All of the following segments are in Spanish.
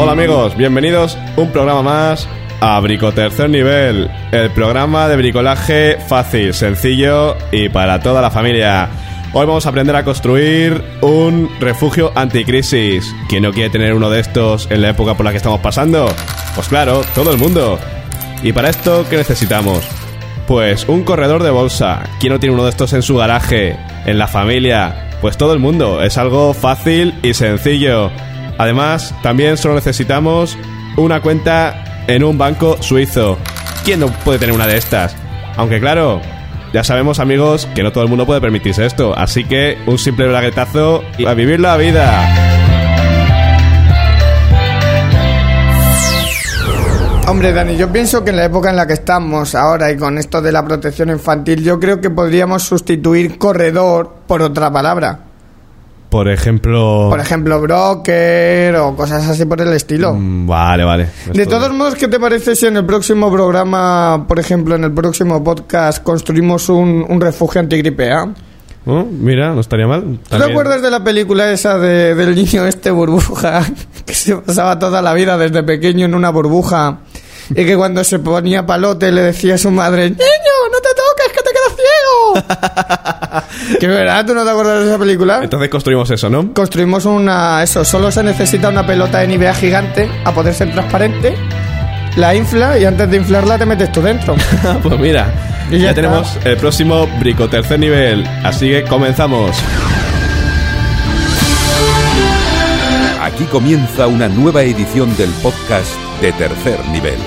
Hola amigos, bienvenidos un programa más a Brico Tercer Nivel, el programa de bricolaje fácil, sencillo y para toda la familia. Hoy vamos a aprender a construir un refugio anticrisis. ¿Quién no quiere tener uno de estos en la época por la que estamos pasando? Pues claro, todo el mundo. ¿Y para esto qué necesitamos? Pues un corredor de bolsa. ¿Quién no tiene uno de estos en su garaje? ¿En la familia? Pues todo el mundo. Es algo fácil y sencillo. Además, también solo necesitamos una cuenta en un banco suizo. ¿Quién no puede tener una de estas? Aunque claro, ya sabemos amigos que no todo el mundo puede permitirse esto. Así que un simple braguetazo y a vivir la vida. Hombre, Dani, yo pienso que en la época en la que estamos ahora y con esto de la protección infantil, yo creo que podríamos sustituir corredor por otra palabra. Por ejemplo... Por ejemplo, broker o cosas así por el estilo. Mm, Vale, vale. De Esto- todos modos, ¿qué te parece si en el próximo programa, por ejemplo, en el próximo podcast, construimos un, un refugio antigripe A? Oh, mira, no estaría mal. ¿Tú te También- acuerdas de la película esa de- del niño este burbuja que se pasaba toda la vida desde pequeño en una burbuja y que cuando se ponía palote le decía a su madre niño no te toques que verdad tú no te acuerdas de esa película Entonces construimos eso, ¿no? construimos una eso solo se necesita una pelota de Nivea gigante a poder ser transparente la infla y antes de inflarla te metes tú dentro pues mira, Y ya, tenemos el próximo Brico tercer nivel. Así que comenzamos. Aquí comienza una nueva edición del podcast de tercer nivel.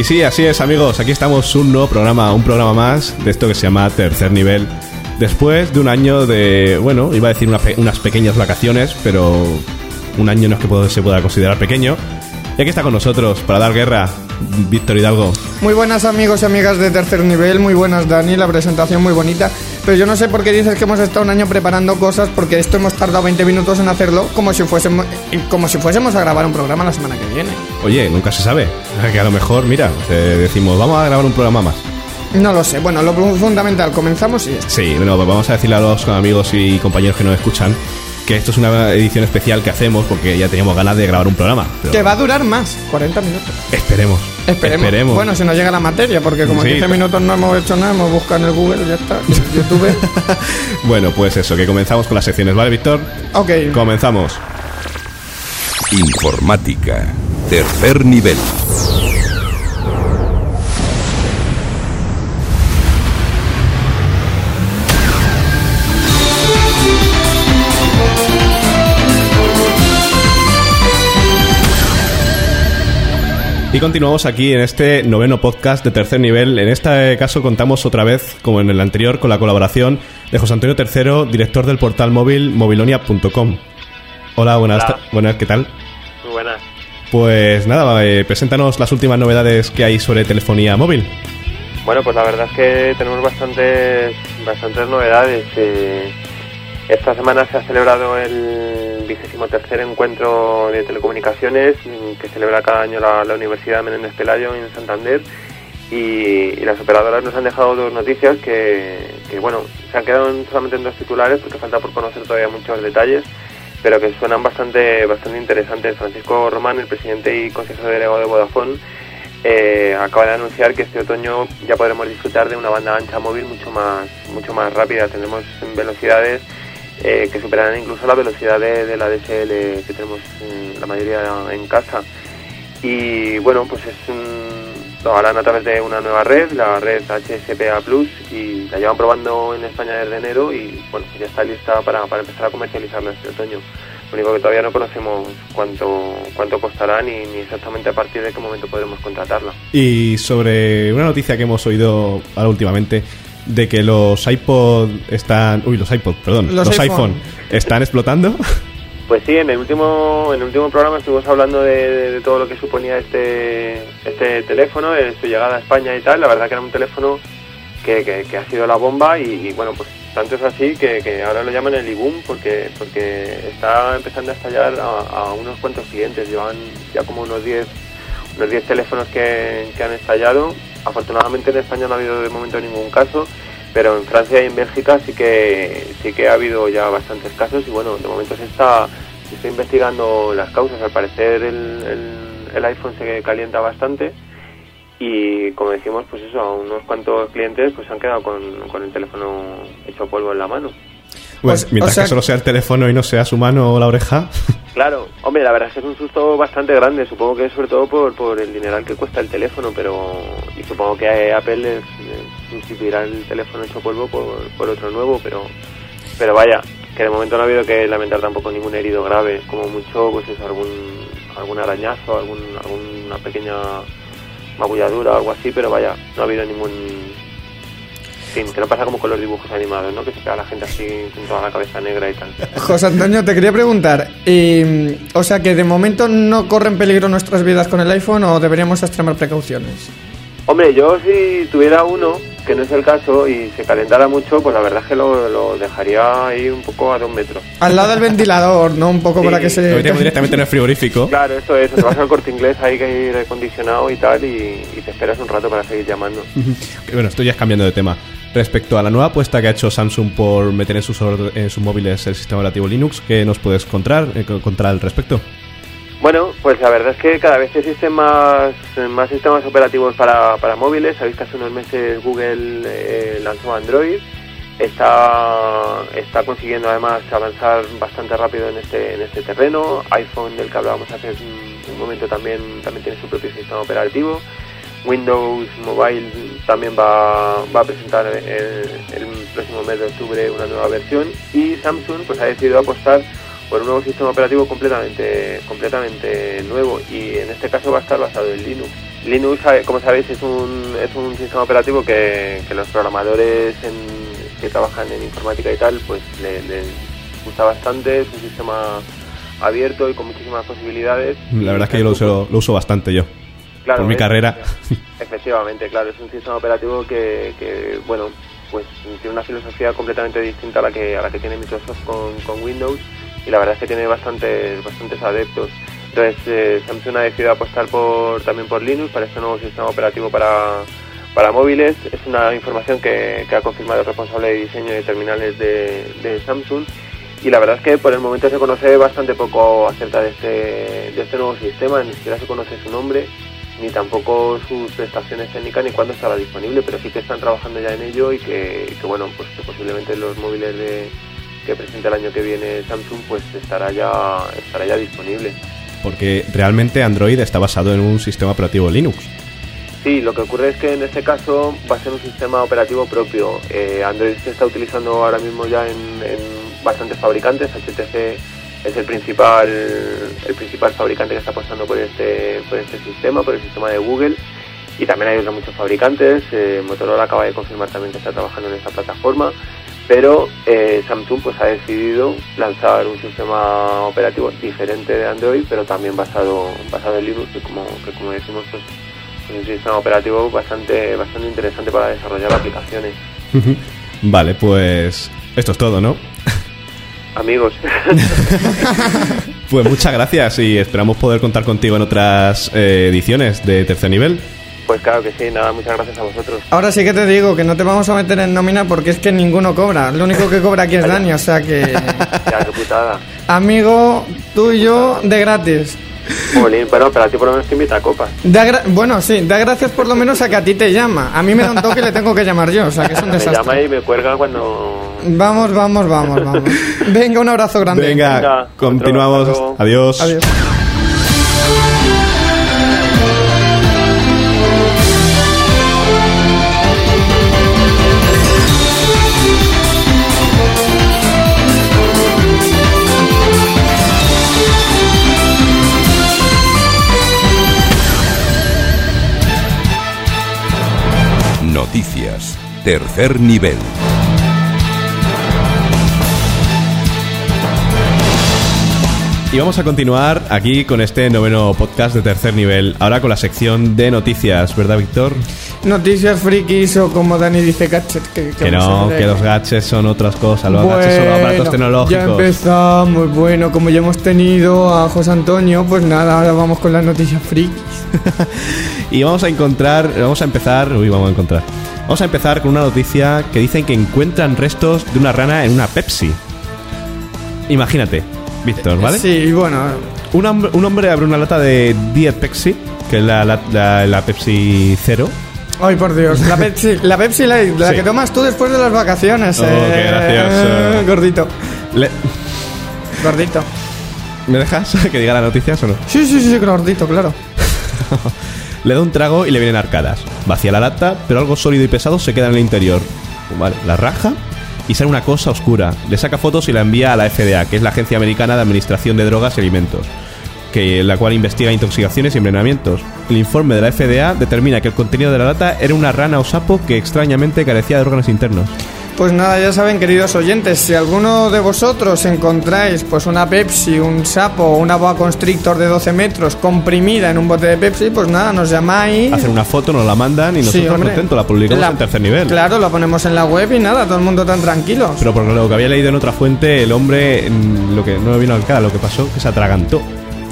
Y sí, así es, amigos. Aquí estamos un nuevo programa, un programa más de esto que se llama Tercer Nivel. Después de un año de, bueno, iba a decir unas pequeñas vacaciones, pero un año no es que se pueda considerar pequeño. Y aquí está con nosotros para dar guerra, Víctor Hidalgo. Muy buenas amigos y amigas de tercer nivel, muy buenas Dani, la presentación muy bonita. Pero yo no sé por qué dices que hemos estado un año preparando cosas porque esto hemos tardado 20 minutos en hacerlo como si fuésemos, como si fuésemos a grabar un programa la semana que viene. Oye, nunca se sabe. Que a lo mejor, mira, te decimos, vamos a grabar un programa más. No lo sé, bueno, lo fundamental, comenzamos y ya está. Sí, bueno, pues vamos a decirle a los amigos y compañeros que nos escuchan que esto es una edición especial que hacemos porque ya teníamos ganas de grabar un programa. pero Que va a durar más, 40 minutos. Esperemos. Esperemos. Bueno, si nos llega la materia, porque como Sí. en 15 minutos no hemos hecho nada, hemos buscado en el Google y ya está. en YouTube. Bueno, pues eso, que comenzamos con las secciones, ¿vale, Víctor? ok. Comenzamos. Informática. Tercer nivel. Y continuamos aquí en este noveno podcast de tercer nivel. En este caso contamos otra vez, como en el anterior, con la colaboración de José Antonio III, director del portal móvil mobilonia.com. Hola, buenas, Hola. buenas, ¿qué tal? Muy buenas. Pues nada, eh, preséntanos las últimas novedades que hay sobre telefonía móvil. Bueno, pues la verdad es que tenemos bastantes, bastantes novedades. Eh, esta semana se ha celebrado el vigésimo tercer encuentro de telecomunicaciones mm, que celebra cada año la, Universidad Menéndez Pelayo en Santander y, las operadoras nos han dejado dos noticias que, bueno, se han quedado en- solamente en dos titulares porque falta por conocer todavía muchos detalles pero que suenan bastante bastante interesantes. Francisco Román, el presidente y consejero delegado de Vodafone, eh, acaba de anunciar que este otoño ya podremos disfrutar de una banda ancha móvil mucho más mucho más rápida. Tendremos velocidades eh, que superarán incluso la velocidad de, de la DSL que tenemos la mayoría en casa. Y bueno, pues es un- lo harán a través de una nueva red, la red HSPA Plus, y la llevan probando en España desde enero y bueno, ya está lista para, para empezar a comercializarla este otoño. Lo único que todavía no conocemos cuánto cuánto costará ni, ni exactamente a partir de qué momento podremos contratarla. Y sobre una noticia que hemos oído ahora últimamente de que los iPod están... Uy, los iPod, perdón. Los Los, iPhone. iPhone están explotando. Pues sí, en el último, en el último programa estuvimos hablando de, de- de todo lo que suponía este, este teléfono, de su llegada a España y tal. La verdad que era un teléfono que, que- que ha sido la bomba y, y, bueno, pues Tanto es así que, que ahora lo llaman el iBoom porque, porque está empezando a estallar a, a unos cuantos clientes. Llevan ya como unos 10 unos 10 teléfonos que, que han estallado. Afortunadamente en España no ha habido de momento ningún caso, pero en Francia y en Bélgica sí que sí que ha habido ya bastantes casos y bueno, de momento se está, se está investigando las causas. Al parecer el, el, el iPhone se calienta bastante y como decimos, pues eso, a unos cuantos clientes pues se han quedado con, con el teléfono hecho polvo en la mano. Bueno, Pues, mientras o sea- que solo sea el teléfono y no sea su mano o la oreja. Claro, hombre, la verdad es que es un susto bastante grande, supongo que es sobre todo por, por el dineral que cuesta el teléfono, pero y supongo que Apple les sustituirá el teléfono hecho polvo por, por otro nuevo, pero pero vaya, que de momento no ha habido que lamentar tampoco ningún herido grave, como mucho pues eso, algún algún arañazo, algún, alguna pequeña magulladura o algo así, pero vaya, no ha habido ningún fin, que no pasa como con los dibujos animados, ¿no? Que se queda la gente así con toda la cabeza negra y tal. José Antonio, te quería preguntar, y, o sea que de momento no corren peligro nuestras vidas con el iPhone o deberíamos extremar precauciones. Hombre, yo si tuviera uno, que no es el caso, y se calentara mucho, pues la verdad es que lo, lo dejaría ahí un poco a dos metros. Al lado del ventilador, ¿no? Un poco Sí, para que Lo se... metemos directamente en el frigorífico. Claro, esto es, te vas al corte inglés, hay que ir acondicionado y tal, y, y te esperas un rato para seguir llamando. Bueno, estoy ya cambiando de tema. Respecto a la nueva apuesta que ha hecho Samsung por meter en sus, en sus móviles el sistema operativo Linux, ¿qué nos puedes contar, eh, co- contar al respecto? Bueno, pues la verdad es que cada vez existen más, más sistemas operativos para, móviles. Sabéis que hace unos meses Google eh, lanzó Android. Está, está consiguiendo además avanzar bastante rápido en este, en este terreno. iPhone, del que hablábamos hace un, momento, también tiene su propio sistema operativo. Windows Mobile también va, va a presentar el, el próximo mes de octubre una nueva versión. Y Samsung pues ha decidido apostar por un nuevo sistema operativo completamente completamente nuevo y en este caso va a estar basado en Linux. Linux, sabe- como sabéis, es un, es un sistema operativo que, que los programadores en- que trabajan en informática y tal, pues le- les gusta bastante, es un sistema abierto y con muchísimas posibilidades. La verdad es que yo lo uso, lo uso bastante yo. Claro, por mi es- carrera. Efectivamente, claro, es un sistema operativo que, que, bueno, pues tiene una filosofía completamente distinta a la que a la que tiene Microsoft con, con Windows y la verdad es que tiene bastantes bastantes adeptos. Entonces eh, Samsung ha decidido apostar por también por Linux para este nuevo sistema operativo para, para móviles. Es una información que, que ha confirmado el responsable de diseño de terminales de, de Samsung y la verdad es que por el momento se conoce bastante poco acerca de este, de este nuevo sistema, ni siquiera se conoce su nombre ni tampoco sus prestaciones técnicas ni cuándo estará disponible, pero sí que están trabajando ya en ello y que, que, bueno, pues que posiblemente los móviles de, que presente el año que viene Samsung pues estará ya estará ya disponible. Porque realmente Android está basado en un sistema operativo Linux. Sí, lo que ocurre es que en este caso va a ser un sistema operativo propio. Eh, Android se está utilizando ahora mismo ya en, en bastantes fabricantes. HTC es el principal el principal fabricante que está apostando por este por este sistema, por el sistema de Google. Y también hay otros muchos fabricantes. Eh, Motorola acaba de confirmar también que está trabajando en esta plataforma. Pero eh, Samsung pues ha decidido lanzar un sistema operativo diferente de Android, pero también basado basado en Linux, que como como decimos pues es un sistema operativo bastante bastante interesante para desarrollar aplicaciones. Vale, pues esto es todo, ¿no? Amigos, Pues muchas gracias y esperamos poder contar contigo en otras eh, ediciones de tercer nivel. pues claro que sí, nada, muchas gracias a vosotros. Ahora sí que te digo que no te vamos a meter en nómina porque es que ninguno cobra. Lo único que cobra aquí es Dani, o sea que... Ya, qué putada. Amigo, tú y yo de gratis. Jolín, bueno, pero a ti por lo menos te invita a copas. Da gra- bueno, sí, da gracias por lo menos a que a ti te llama. A mí me da un toque y le tengo que llamar yo, o sea que es un Me llama desastre. y me cuelga cuando... Vamos, vamos, vamos, vamos. Venga, un abrazo grande. Venga, Venga, continuamos. otro. Adiós. Adiós. Noticias. Tercer nivel. Y vamos a continuar aquí con este noveno podcast de tercer nivel. Ahora con la sección de noticias, ¿verdad, Víctor? Noticias frikis o como Dani dice gadget. Que, Que a no, que los gadgets son otras cosas. Los gadgets son aparatos Bueno, Ya tecnológicos. empezamos. Bueno, como ya hemos tenido a José Antonio, pues nada, ahora vamos con las noticias frikis. Y vamos a encontrar, vamos a empezar, uy, vamos a encontrar. Vamos a empezar con una noticia que dicen que encuentran restos de una rana en una Pepsi. Imagínate, Víctor, ¿vale? Sí, bueno, Un, hombre, un hombre abre una lata de Diet Pepsi, que es la, la, la- la Pepsi Cero. Ay, por Dios. La Pepsi, la Pepsi Light, la Sí. que tomas tú después de las vacaciones. Oh, eh, qué gracioso. Gordito, Le- gordito. ¿Me dejas que diga las noticias o no? Sí, sí, sí, gordito, claro. Le da un trago y le vienen arcadas. Vacía la lata, pero algo sólido y pesado se queda en el interior. Vale, la raja y sale una cosa oscura. Le saca fotos y la envía a la FDA, que es la Agencia Americana de Administración de Drogas y Alimentos, que la cual investiga intoxicaciones y envenenamientos. El informe de la FDA determina que el contenido de la lata era una rana o sapo que extrañamente carecía de órganos internos. Pues nada, ya saben, queridos oyentes, si alguno de vosotros encontráis pues una Pepsi, un sapo o una boa constrictor de 12 metros comprimida en un bote de Pepsi, pues nada, nos llamáis. Hacen una foto, nos la mandan y Sí, nosotros hombre. contentos la publicamos en tercer nivel. Claro, lo ponemos en la web y nada, todo el mundo tan tranquilo. Pero por lo que había leído en otra fuente, el hombre, lo que no me vino al cara, lo que pasó, que se atragantó.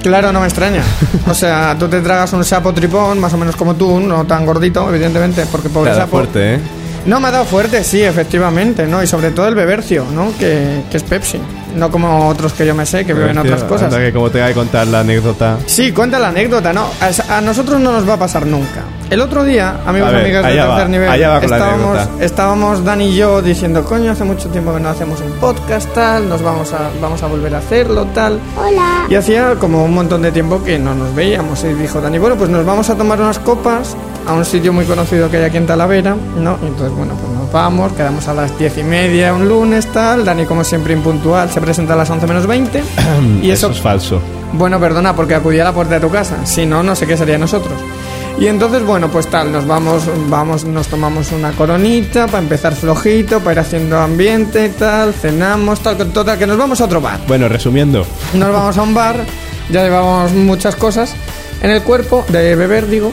Claro, no me extraña. O sea, tú te tragas un sapo tripón, más o menos como tú, no tan gordito, evidentemente, porque pobre da sapo. fuerte, ¿eh? No, me ha dado fuerte, sí, efectivamente, ¿no? Y sobre todo el bebercio, ¿no? Que, que es Pepsi. No como otros que yo me sé, que beben otras cosas. Anda que como te voy a contar la anécdota. Sí, cuenta la anécdota, ¿no? A, a nosotros no nos va a pasar nunca. El otro día, amigos y amigas de tercer va, nivel, estábamos, estábamos Dani y yo diciendo, coño, hace mucho tiempo que no hacemos un podcast, tal, nos vamos a, vamos a volver a hacerlo, tal. Hola. Y hacía como un montón de tiempo que no nos veíamos. Y dijo Dani, bueno, pues nos vamos a tomar unas copas a un sitio muy conocido que hay aquí en Talavera, ¿no? Y entonces, bueno, pues nos vamos, quedamos a las diez y media un lunes, tal. Dani, como siempre, impuntual, se presenta a las 11 menos 20. y eso eso, es falso. bueno, perdona, porque acudí a la puerta de tu casa. Si no, no sé qué sería de nosotros. Y entonces, bueno, pues tal, nos vamos, vamos, nos tomamos una coronita para empezar flojito, para ir haciendo ambiente, tal, cenamos, tal, total, que nos vamos a otro bar. Bueno, resumiendo, Nos vamos a un bar, ya llevamos muchas cosas en el cuerpo, de beber, digo.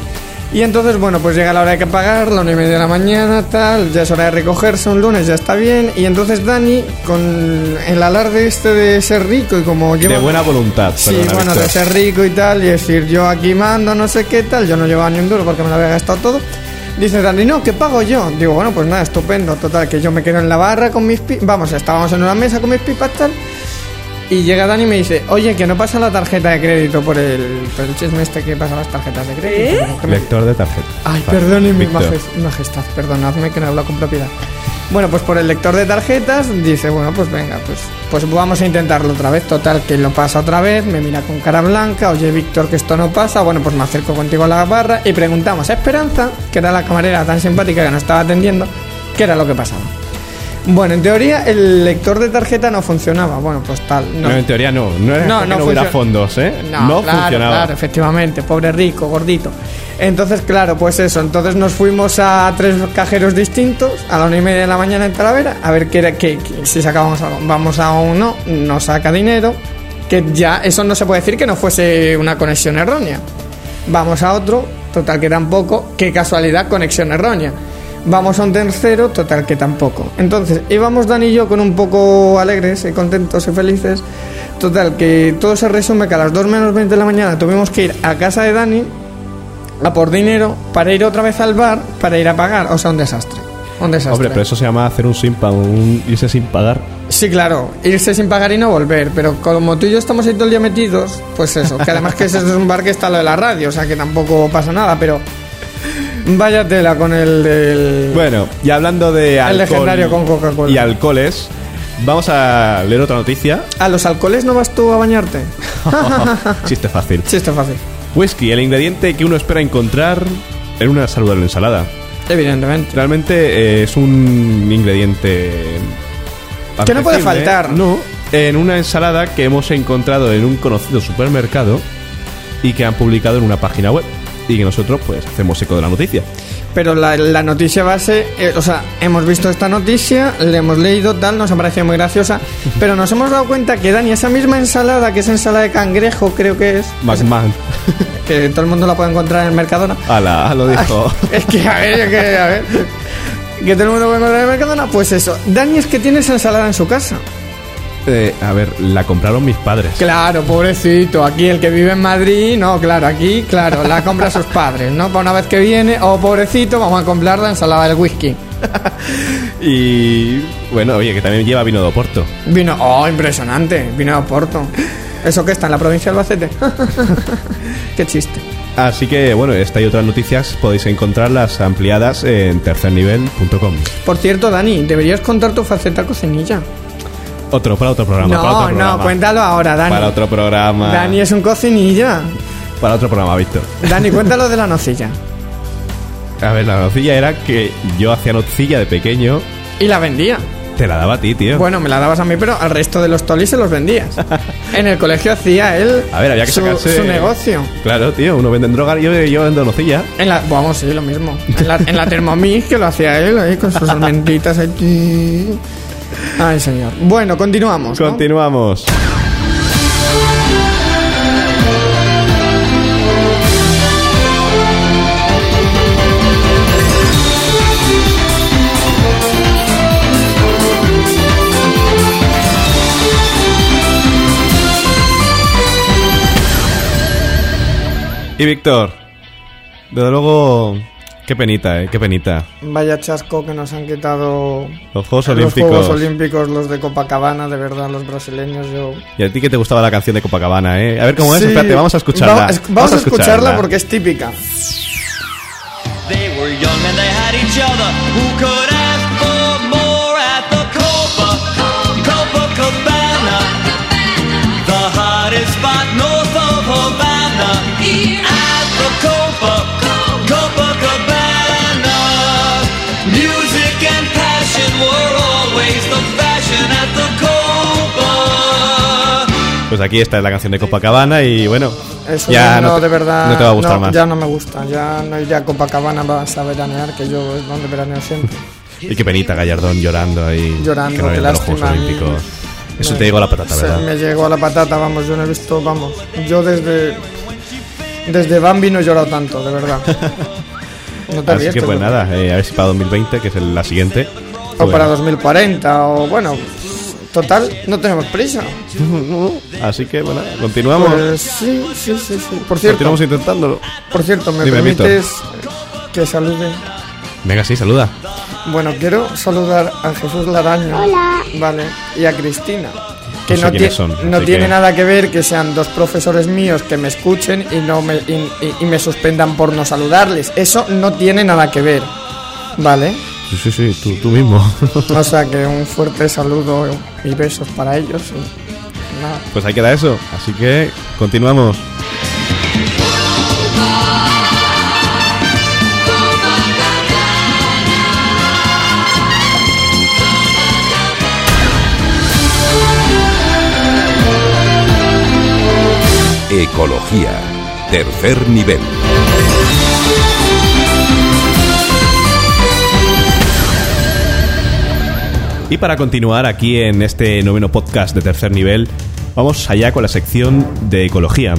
Y entonces, bueno, pues llega la hora de que pagar, la una y media de la mañana, tal, ya es hora de recogerse un lunes, ya está bien. Y entonces Dani, con el alarde este de ser rico y como lleva... de buena voluntad. Sí, bueno, de ser rico y tal, y decir yo aquí mando, no sé qué tal, yo no llevaba ni un duro porque me lo había gastado todo. Dice Dani, no, que pago yo. Digo, bueno, pues nada, estupendo, total, que yo me quedo en la barra con mis pipas, vamos, estábamos en una mesa con mis pipas tal. Y llega Dani y me dice, oye, que no pasa la tarjeta de crédito por el, por el chisme este que pasa las tarjetas de crédito. Me- Lector de tarjeta. Ay, Vale, perdone mi Víctor. majes- majestad, perdonadme que no hablo con propiedad. Bueno, pues por el lector de tarjetas dice, bueno, pues venga, pues, pues vamos a intentarlo otra vez. Total, que lo pasa otra vez, me mira con cara blanca, oye Víctor, que esto no pasa. Bueno, pues me acerco contigo a la barra y preguntamos a Esperanza, que era la camarera tan simpática que nos estaba atendiendo, qué era lo que pasaba. Bueno, en teoría el lector de tarjeta no funcionaba. Bueno, pues tal. No, en teoría no. No era No, que no no, hubiera fondos, ¿eh? No, claro, funcionaba. claro, efectivamente, pobre rico, gordito. Entonces, claro, pues eso, entonces nos fuimos a tres cajeros distintos a la una y media de la mañana en Talavera a ver qué, era- qué- qué- si sacábamos algo. Vamos a uno, nos saca dinero, que ya eso no se puede decir que no fuese una conexión errónea. Vamos a otro, total que tampoco, qué casualidad, conexión errónea. Vamos a un tercero, total que tampoco. Entonces, íbamos Dani y yo con un poco alegres y contentos y felices. Total, que todo se resume que a las 2 menos 20 de la mañana tuvimos que ir a casa de Dani a por dinero para ir otra vez al bar para ir a pagar. O sea, un desastre. Un desastre. Hombre, pero eso se llama hacer un simpa, un irse sin pagar. Sí, claro, irse sin pagar y no volver, pero como tú y yo estamos ahí todo el día metidos, pues eso, que además que ese es un bar que está lo de la radio, o sea que tampoco pasa nada, pero vaya tela con el del... Bueno, y hablando de alcohol legendario con Coca-Cola. y alcoholes, vamos a leer otra noticia. ¿A los alcoholes no vas tú a bañarte? Chiste fácil. Chiste fácil, Whisky, el ingrediente que uno espera encontrar en una saludable ensalada. evidentemente. Realmente eh, es un ingrediente Que no puede faltar. No, en una ensalada que hemos encontrado en un conocido supermercado y que han publicado en una página web. Y que nosotros pues hacemos eco de la noticia. Pero la, la noticia base, eh, o sea, hemos visto esta noticia, le hemos leído tal, nos ha parecido muy graciosa, pero nos hemos dado cuenta que Dani, esa misma ensalada, que es ensalada de cangrejo, creo que es, McMahon. que todo el mundo la puede encontrar en el Mercadona. Ala, lo dijo. Es que, a ver, es que, a ver. Que todo el mundo puede encontrar en el Mercadona, pues eso. Dani es que tiene esa ensalada en su casa. Eh, a ver, la compraron mis padres. Claro, pobrecito. Aquí el que vive en Madrid, no, claro, aquí, claro, la compra sus padres, ¿no? Para una vez que viene, oh, pobrecito, vamos a comprar la ensalada del whisky. Y bueno, oye, que también lleva vino de Oporto. Vino, oh, impresionante, vino de Oporto. ¿Eso qué está en la provincia de Albacete? qué chiste. Así que bueno, esta y otras noticias podéis encontrarlas ampliadas en tercernivel.com. Por cierto, Dani, deberías contar tu faceta cocinilla. Otro, para otro programa. para No, otro programa. no, cuéntalo ahora, Dani. Para otro programa. Dani es un cocinilla. Para otro programa, Víctor. Dani, cuéntalo de la nocilla. A ver, la nocilla era que yo hacía nocilla de pequeño. Y la vendía. Te la daba a ti, tío. Bueno, me la dabas a mí, pero al resto de los tolis se los vendías. En el colegio hacía él A ver, había que su, sacarse- su negocio. Claro, tío, uno vende droga y yo, yo vendo nocilla. En la, vamos, sí, lo mismo. En la, en la Thermomix, que lo hacía él ahí con sus almendritas ahí. Ay, señor. Bueno, continuamos. Continuamos. Y Víctor, desde luego, qué penita, eh, qué penita. Vaya chasco que nos han quitado Los Juegos los Olímpicos. Juegos Olímpicos, los de Copacabana, de verdad, los brasileños, yo... Y a ti que te gustaba la canción de Copacabana, ¿eh? A ver cómo es, Sí. espérate, vamos a escucharla. Va- es- Vamos, a escucharla porque es típica. They were young and they had each other. Who could ask for more at the Copa, Copacabana? The hottest spot north of Havana. At the Copa, Pues aquí está la canción de Copacabana y bueno, Eso ya no, no, de verdad. no te va a gustar no, más. Ya no me gusta. Ya no ir a Copacabana vas a veranear, que yo es donde veraneo siempre. Y qué penita Gallardón llorando ahí. Llorando, que no qué lástima, Olímpicos. y- Eso me- te llegó a la patata, ¿verdad? me llegó a la patata, vamos, yo no he visto, vamos. Yo desde. Desde Bambi no he llorado tanto, de verdad. No te Así ríes, que pues nada, eh, a ver si para 2020, que es el- la siguiente. O para 2040, o bueno. Total, no tenemos prisa. Así que bueno, continuamos. Pues sí, sí, sí, sí. Por cierto, Continuamos intentándolo. por cierto, ¿me Dime, Víctor. permites que salude? Venga, sí, saluda. Bueno, quiero saludar a Jesús Laraño. Vale. Y a Cristina. Que No no, sé son, no tiene que- nada que ver que sean dos profesores míos que me escuchen y, no me, y, y- y me suspendan por no saludarles. Eso no tiene nada que ver. Vale. Sí, sí, sí, tú, tú mismo. O sea que un fuerte saludo y besos para ellos. y nada. pues ahí queda eso. Así que continuamos. Ecología. Tercer nivel. Y para continuar aquí en este noveno podcast de tercer nivel, vamos allá con la sección de ecología.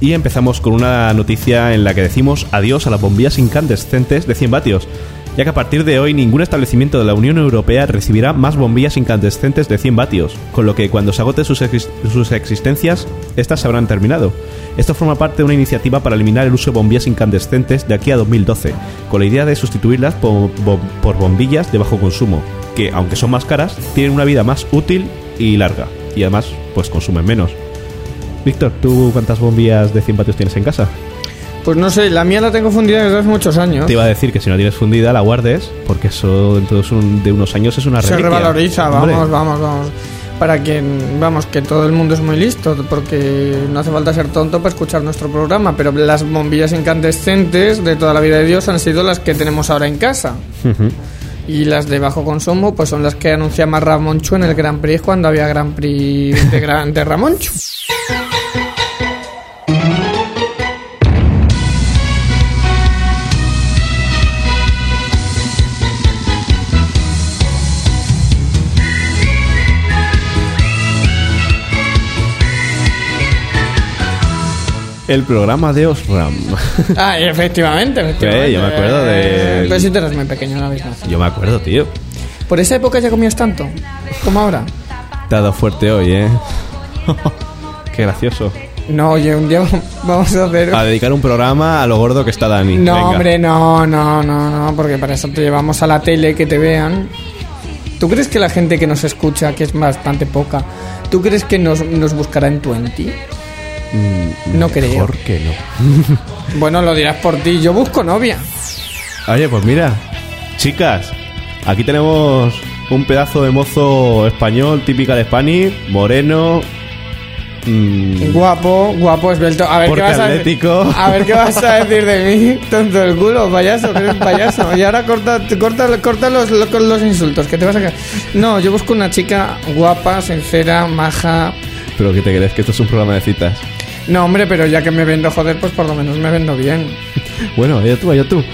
Y empezamos con una noticia en la que decimos adiós a las bombillas incandescentes de 100 vatios, ya que a partir de hoy ningún establecimiento de la Unión Europea recibirá más bombillas incandescentes de 100 vatios, con lo que cuando se agoten sus, exis- sus existencias, estas se habrán terminado. Esto forma parte de una iniciativa para eliminar el uso de bombillas incandescentes de aquí a 2012, con la idea de sustituirlas por, por bombillas de bajo consumo, que aunque son más caras, tienen una vida más útil y larga, y además pues consumen menos. Víctor, ¿tú cuántas bombillas de 100 vatios tienes en casa? Pues no sé, la mía la tengo fundida desde hace muchos años. Te iba a decir que si no tienes fundida, la guardes, porque eso dentro de un- de unos años es una se reliquia. revaloriza, Hombre, vamos, vamos, vamos. Para que, vamos, que todo el mundo es muy listo, porque no hace falta ser tonto para escuchar nuestro programa, pero las bombillas incandescentes de toda la vida de Dios han sido las que tenemos ahora en casa. Y las de bajo consumo, pues son las que anunciaba Ramoncho en el Gran Prix cuando había Gran Prix de, Gran, de Ramoncho. El programa de Osram. Ah, efectivamente, efectivamente. Sí, yo me acuerdo de- Pero si tú eras muy pequeño, habéis nacido. Yo me acuerdo, tío. Por esa época ya comías tanto, como ahora. Te ha dado fuerte hoy, ¿eh? Qué gracioso. No, oye, un día vamos a hacer... A dedicar un programa a lo gordo que está Dani. No, Venga. hombre, no, no, no, no, porque para eso te llevamos a la tele, que te vean. ¿Tú crees que la gente que nos escucha, que es bastante poca, ¿tú crees que nos, nos buscará en Twenty? Mm, No creo. Mejor que no. Bueno, lo dirás por ti, yo busco novia. Oye, pues mira, chicas, aquí tenemos un pedazo de mozo español, típica de Spanish, moreno. mm, Guapo, guapo, esbelto. A ver qué vas a atlético. A ver qué vas a decir de mí, tonto del culo, payaso, que eres payaso. Y ahora corta, corta, corta los, los, los insultos, que te vas a quedar. No, yo busco una chica guapa, sincera, maja. Pero que te crees que esto es un programa de citas. No, hombre, pero ya que me vendo, joder, pues por lo menos me vendo bien. Bueno, allá tú, allá tú.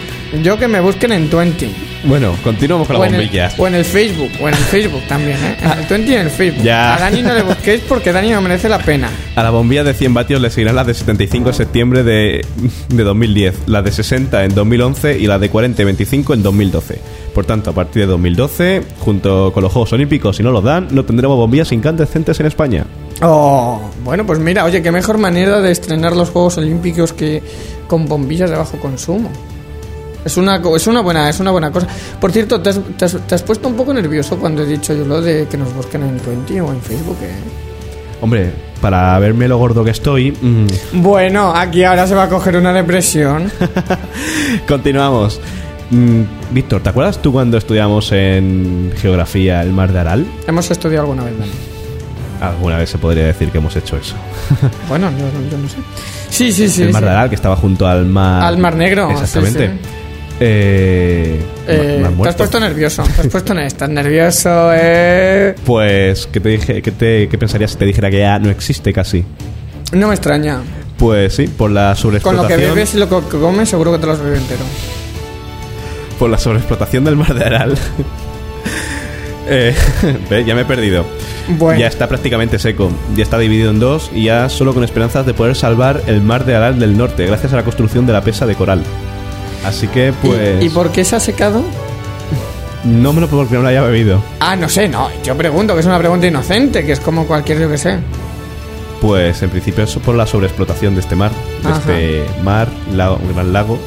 Yo que me busquen en Twenty. Bueno, continuamos con O las en, el, bombillas. o en el Facebook, o en el Facebook también, ¿eh? En el y en el Facebook. Ya. A Dani no le busquéis porque Dani no merece la pena. A la bombilla de 100 vatios le seguirán las de 75 en septiembre de, de 2010, las de 60 en 2011 y las de 40 y 25 en 2012. Por tanto, a partir de 2012, junto con los Juegos Olímpicos, si no los dan, no tendremos bombillas incandescentes en España. Oh, bueno, pues mira, oye, qué mejor manera de estrenar los Juegos Olímpicos que con bombillas de bajo consumo. Es una, es una buena es una buena cosa. Por cierto, ¿te has, te has- te has puesto un poco nervioso cuando he dicho yo lo de que nos busquen en Twenty o en Facebook. ¿eh? Hombre, para verme lo gordo que estoy, mm, Bueno, aquí ahora se va a coger una depresión. continuamos. Mm, Víctor, ¿te acuerdas tú cuando estudiamos en geografía el mar de Aral? Hemos estudiado alguna vez, Dani. Alguna vez se podría decir que hemos hecho eso. Bueno, yo, yo no sé. Sí, sí, sí. el mar sí. de Aral, que estaba junto al mar... Al Mar Negro, Exactamente. sí, sí. Eh, Eh, te has puesto nervioso. Te has puesto estás nervioso, eh. Pues, ¿qué, te dije, qué, te, ¿qué pensarías si te dijera que ya no existe casi? No me extraña. Pues sí, por la Con sobreexplotación, lo que bebes y lo que comes, seguro que te lo has bebido entero. por la sobreexplotación del mar de Aral. Eh, ve, ya me he perdido. Bueno. Ya está prácticamente seco, ya está dividido en dos y ya solo con esperanzas de poder salvar el mar de Aral del norte gracias a la construcción de la pesa de coral. Así que ¿Y- pues ¿Y, por qué se ha secado? no me lo puedo porque no lo haya bebido. Ah, no sé, no. Yo pregunto, que es una pregunta inocente, que es como cualquier, yo que sé. Pues en principio es por la sobreexplotación de este mar, de Ajá. este mar, lago, un gran lago.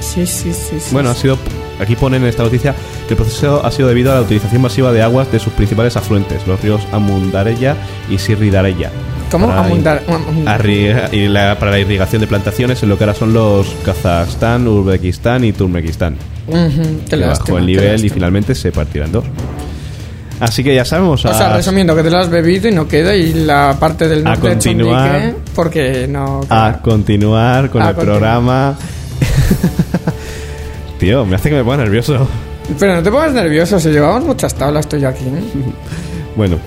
Sí, sí, sí. sí Bueno, ha sido aquí ponen en esta noticia que el proceso ha sido debido a la utilización masiva de aguas de sus principales afluentes, los ríos Amundarella y Sirridarella. ¿Cómo? Para Amundar- a y la- para la irrigación de plantaciones en lo que ahora son los Kazajstán, Uzbekistán y Turkmenistán. Ujú, qué que bajó el nivel y finalmente se partirán dos. Así que ya sabemos. O sea, a- resumiendo, que te lo has bebido y no queda, y la parte del A norte de continuar. Chondique, porque no... a continuar con A el continuar. programa. Tío, me hace que me ponga nervioso. Pero no te pongas nervioso, si llevamos muchas tablas tú y aquí. Bueno,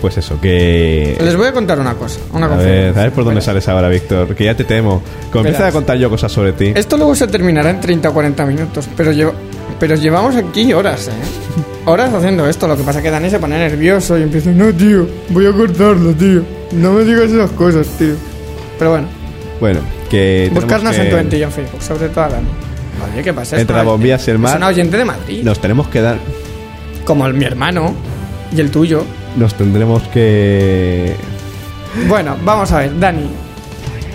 pues eso, que. Les voy a contar una cosa, una A cosa. ver, a ver por dónde sales ahora, Víctor. Que ya te temo. Como empieza a contar yo cosas sobre ti. Esto luego se terminará en 30 o 40 minutos, pero, llevo- pero llevamos aquí horas, ¿eh? Horas haciendo esto. Lo que pasa es que Dani se pone nervioso y empieza, no, tío, voy a cortarlo, tío. No me digas esas cosas, tío. Pero bueno, Bueno, que. buscarnos que- en Twenty y en Facebook, sobre todo a Dani. Oye, ¿qué pasa? Entre las bombillas y el mar. Es una oyente de Madrid. Nos tenemos que dar. Como el, mi hermano y el tuyo. Nos tendremos que. Bueno, vamos a ver, Dani.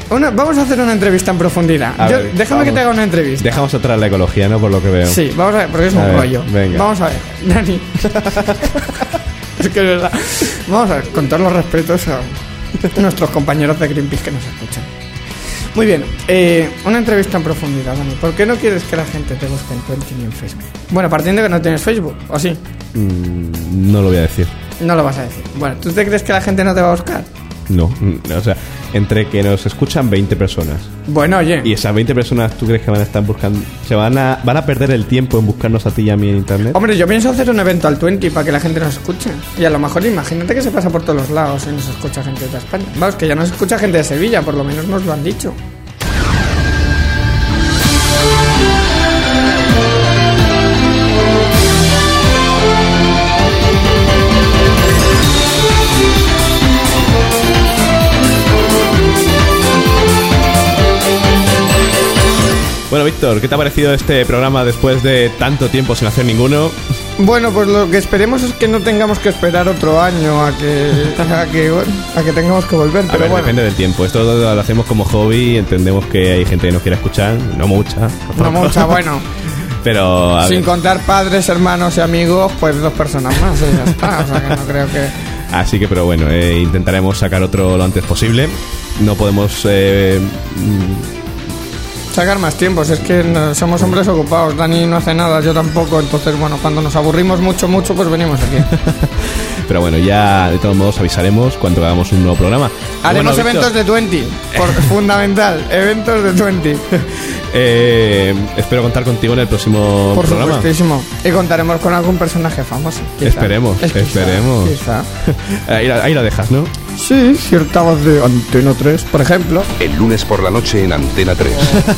Una- vamos a hacer una entrevista en profundidad. A Yo- ver, déjame que te haga una entrevista. Dejamos atrás la ecología, ¿no? Por lo que veo. Sí, vamos a ver, porque es A un ver, rollo. venga. Vamos a ver, Dani. es que es verdad. Vamos a ver, con todos los respetos a nuestros compañeros de Greenpeace que nos escuchan. Muy bien, eh, una entrevista en profundidad, Dani. ¿Por qué no quieres que la gente te busque en Twenty ni en Facebook? Bueno, partiendo de que no tienes Facebook, ¿o sí? Mm, no lo voy a decir. No lo vas a decir. Bueno, ¿tú te crees que la gente no te va a buscar? No. Mm, O sea, entre que nos escuchan 20 personas Bueno, oye. y esas 20 personas, ¿tú crees que van a estar buscando. Se van a, van a perder el tiempo en buscarnos a ti y a mí en internet? Hombre, yo pienso hacer un evento al 20 para que la gente nos escuche. Y a lo mejor imagínate que se pasa por todos los lados y nos escucha gente de España. Vamos, que ya nos escucha gente de Sevilla, por lo menos nos lo han dicho. Bueno, Víctor, ¿qué te ha parecido este programa después de tanto tiempo sin hacer ninguno? Bueno, pues lo que esperemos es que no tengamos que esperar otro año a que, a que, a tengamos que volver. A Pero ver, bueno, depende del tiempo. Esto lo hacemos como hobby, entendemos que hay gente que nos quiere escuchar, no mucha. no mucha, bueno. Pero, a Sin ver, contar padres, hermanos y amigos, pues dos personas más y ya está. O sea que no creo que... así que, pero bueno, eh, intentaremos sacar otro lo antes posible. No podemos... eh, Sacar más tiempos, es que somos hombres ocupados. Dani no hace nada, yo tampoco. Entonces, bueno, cuando nos aburrimos mucho, mucho, pues venimos aquí. pero bueno, ya de todos modos avisaremos cuando hagamos un nuevo programa. Haremos Bueno, eventos de 20, por, fundamental, eventos de 20. eh, espero contar contigo en el próximo Por programa. supuestísimo. Y contaremos con algún personaje famoso. quizá. Esperemos, quizá, esperemos. quizá. Ahí, la- ahí la dejas, ¿no? Sí, cierta voz de Antena 3, por ejemplo. El lunes por la noche en Antena 3.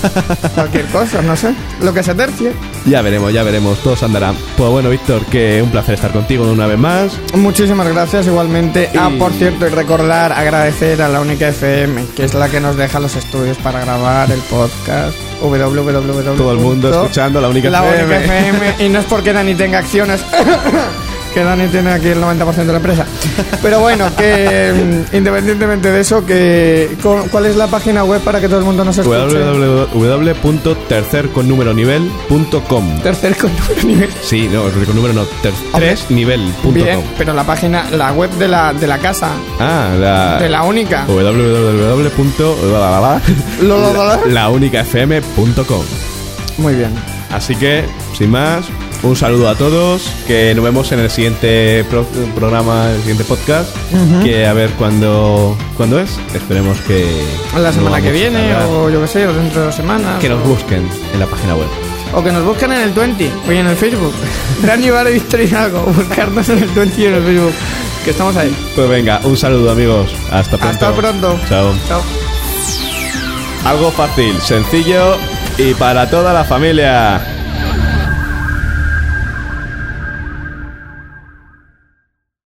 Cualquier cosa, no sé. Lo que se tercie. Ya veremos, ya veremos, todo se andará. Pues bueno, Víctor, que un placer estar contigo una vez más. Muchísimas gracias igualmente. Ah, por cierto, y recordar, agradecer a la única FM, que es la que nos deja los estudios para grabar el podcast. www. Todo el mundo escuchando la única la FM. única FM. Y no es porque Dani tenga acciones. que Dani tiene aquí el 90% de la empresa. Pero bueno, que mm, independientemente de eso, que cu- ¿cuál es la página web para que todo el mundo nos escuche? www.tercerconnumeronivel.com Tercer con número nivel. Sí, no, con número no, ter- tres nivel.com. Bien, pero la página, la web de la, de la casa, Ah, la de la única. www. Lo, lo, lo, lo. launicafm.com. Muy bien. Así que, sin más, un saludo a todos, que nos vemos en el siguiente pro- programa, el siguiente podcast, que a ver cuándo, cuándo es. Esperemos que... La no semana que viene, o yo que sé, o dentro de dos semanas. Que nos busquen en la página web. o que nos busquen en el 20 o en el Facebook. Dani Vara y Hidalgo. Buscarnos en el 20 y en el Facebook. Que estamos ahí. Pues venga, un saludo amigos. Hasta pronto. Hasta pronto. Chao. Chao. Algo fácil, sencillo y para toda la familia.